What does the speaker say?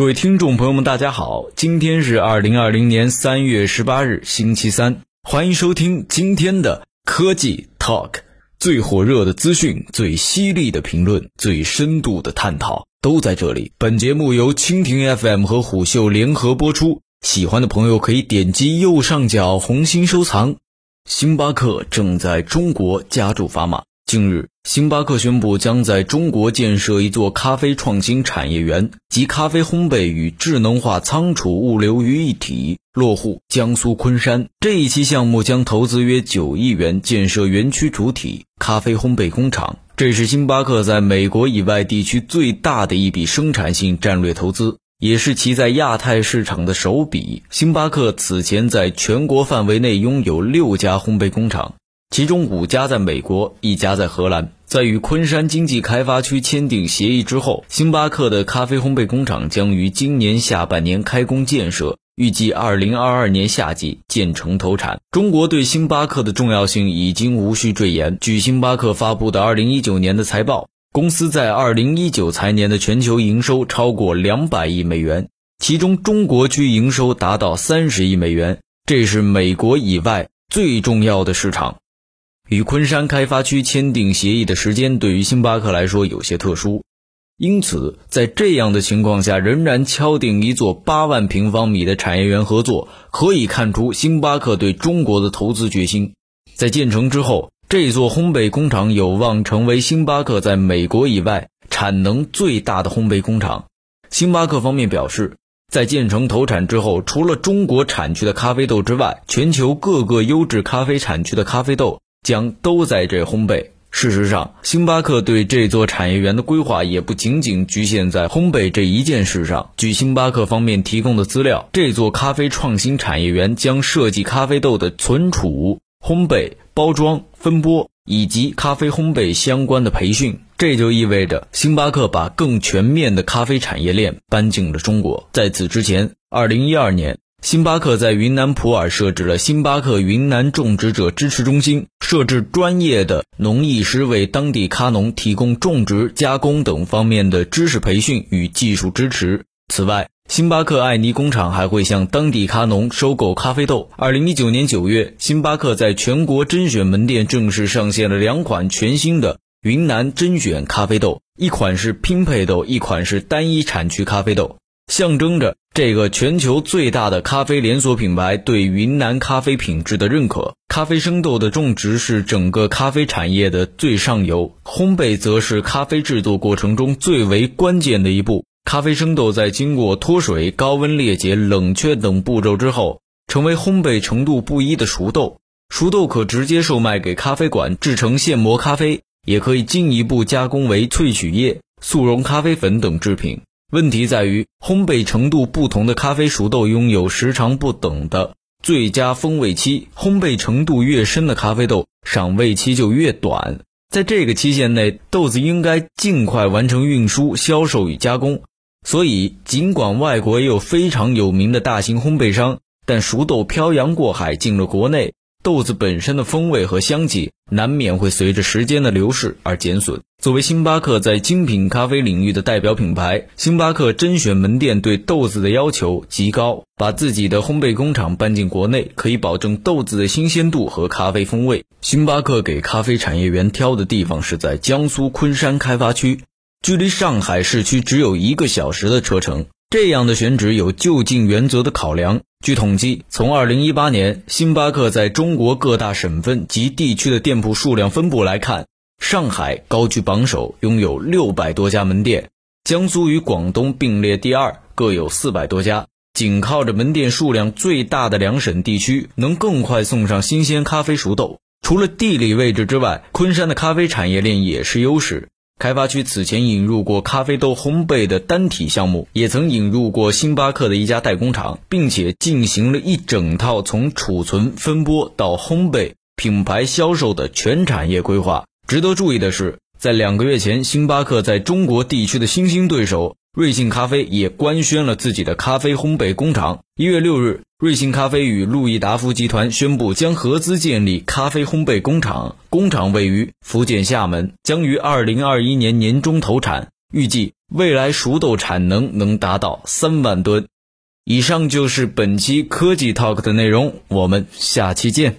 各位听众朋友们，大家好，今天是二零二零年三月十八日，星期三，欢迎收听今天的科技 Talk，最火热的资讯、最犀利的评论、最深度的探讨都在这里。本节目由蜻蜓 FM 和虎嗅联合播出，喜欢的朋友可以点击右上角红心收藏。星巴克正在中国加注砝码。近日，星巴克宣布将在中国建设一座咖啡创新产业园，集咖啡烘焙与智能化仓储物流于一体，落户江苏昆山。这一期项目将投资约九亿元，建设园区主体咖啡烘焙工厂。这是星巴克在美国以外地区最大的一笔生产性战略投资，也是其在亚太市场的首笔。星巴克此前在全国范围内拥有六家烘焙工厂。其中五家在美国，一家在荷兰。在与昆山经济开发区签订协议之后，星巴克的咖啡烘焙工厂将于今年下半年开工建设，预计二零二二年夏季建成投产。中国对星巴克的重要性已经无需赘言。据星巴克发布的二零一九年的财报，公司在二零一九财年的全球营收超过两百亿美元，其中中国区营收达到三十亿美元，这是美国以外最重要的市场。与昆山开发区签订协议的时间对于星巴克来说有些特殊，因此在这样的情况下，仍然敲定一座八万平方米的产业园合作，可以看出星巴克对中国的投资决心。在建成之后，这座烘焙工厂有望成为星巴克在美国以外产能最大的烘焙工厂。星巴克方面表示，在建成投产之后，除了中国产区的咖啡豆之外，全球各个优质咖啡产区的咖啡豆。将都在这烘焙。事实上，星巴克对这座产业园的规划也不仅仅局限在烘焙这一件事上。据星巴克方面提供的资料，这座咖啡创新产业园将设计咖啡豆的存储、烘焙、包装、分拨以及咖啡烘焙相关的培训。这就意味着星巴克把更全面的咖啡产业链搬进了中国。在此之前，二零一二年。星巴克在云南普洱设置了星巴克云南种植者支持中心，设置专业的农艺师为当地咖农提供种植、加工等方面的知识培训与技术支持。此外，星巴克爱尼工厂还会向当地咖农收购咖啡豆。二零一九年九月，星巴克在全国甄选门店正式上线了两款全新的云南甄选咖啡豆，一款是拼配豆，一款是单一产区咖啡豆。象征着这个全球最大的咖啡连锁品牌对云南咖啡品质的认可。咖啡生豆的种植是整个咖啡产业的最上游，烘焙则是咖啡制作过程中最为关键的一步。咖啡生豆在经过脱水、高温裂解、冷却等步骤之后，成为烘焙程度不一的熟豆。熟豆可直接售卖给咖啡馆制成现磨咖啡，也可以进一步加工为萃取液、速溶咖啡粉等制品。问题在于，烘焙程度不同的咖啡熟豆拥有时长不等的最佳风味期，烘焙程度越深的咖啡豆赏味期就越短。在这个期限内，豆子应该尽快完成运输、销售与加工。所以，尽管外国也有非常有名的大型烘焙商，但熟豆漂洋过海进了国内。豆子本身的风味和香气难免会随着时间的流逝而减损。作为星巴克在精品咖啡领域的代表品牌，星巴克甄选门店对豆子的要求极高。把自己的烘焙工厂搬进国内，可以保证豆子的新鲜度和咖啡风味。星巴克给咖啡产业园挑的地方是在江苏昆山开发区，距离上海市区只有一个小时的车程。这样的选址有就近原则的考量。据统计，从2018年星巴克在中国各大省份及地区的店铺数量分布来看，上海高居榜首，拥有六百多家门店；江苏与广东并列第二，各有四百多家。紧靠着门店数量最大的两省地区，能更快送上新鲜咖啡熟豆。除了地理位置之外，昆山的咖啡产业链也是优势。开发区此前引入过咖啡豆烘焙的单体项目，也曾引入过星巴克的一家代工厂，并且进行了一整套从储存、分拨到烘焙、品牌销售的全产业规划。值得注意的是，在两个月前，星巴克在中国地区的新兴对手。瑞幸咖啡也官宣了自己的咖啡烘焙工厂。一月六日，瑞幸咖啡与路易达夫集团宣布将合资建立咖啡烘焙工厂，工厂位于福建厦门，将于二零二一年年中投产，预计未来熟豆产能能达到三万吨。以上就是本期科技 Talk 的内容，我们下期见。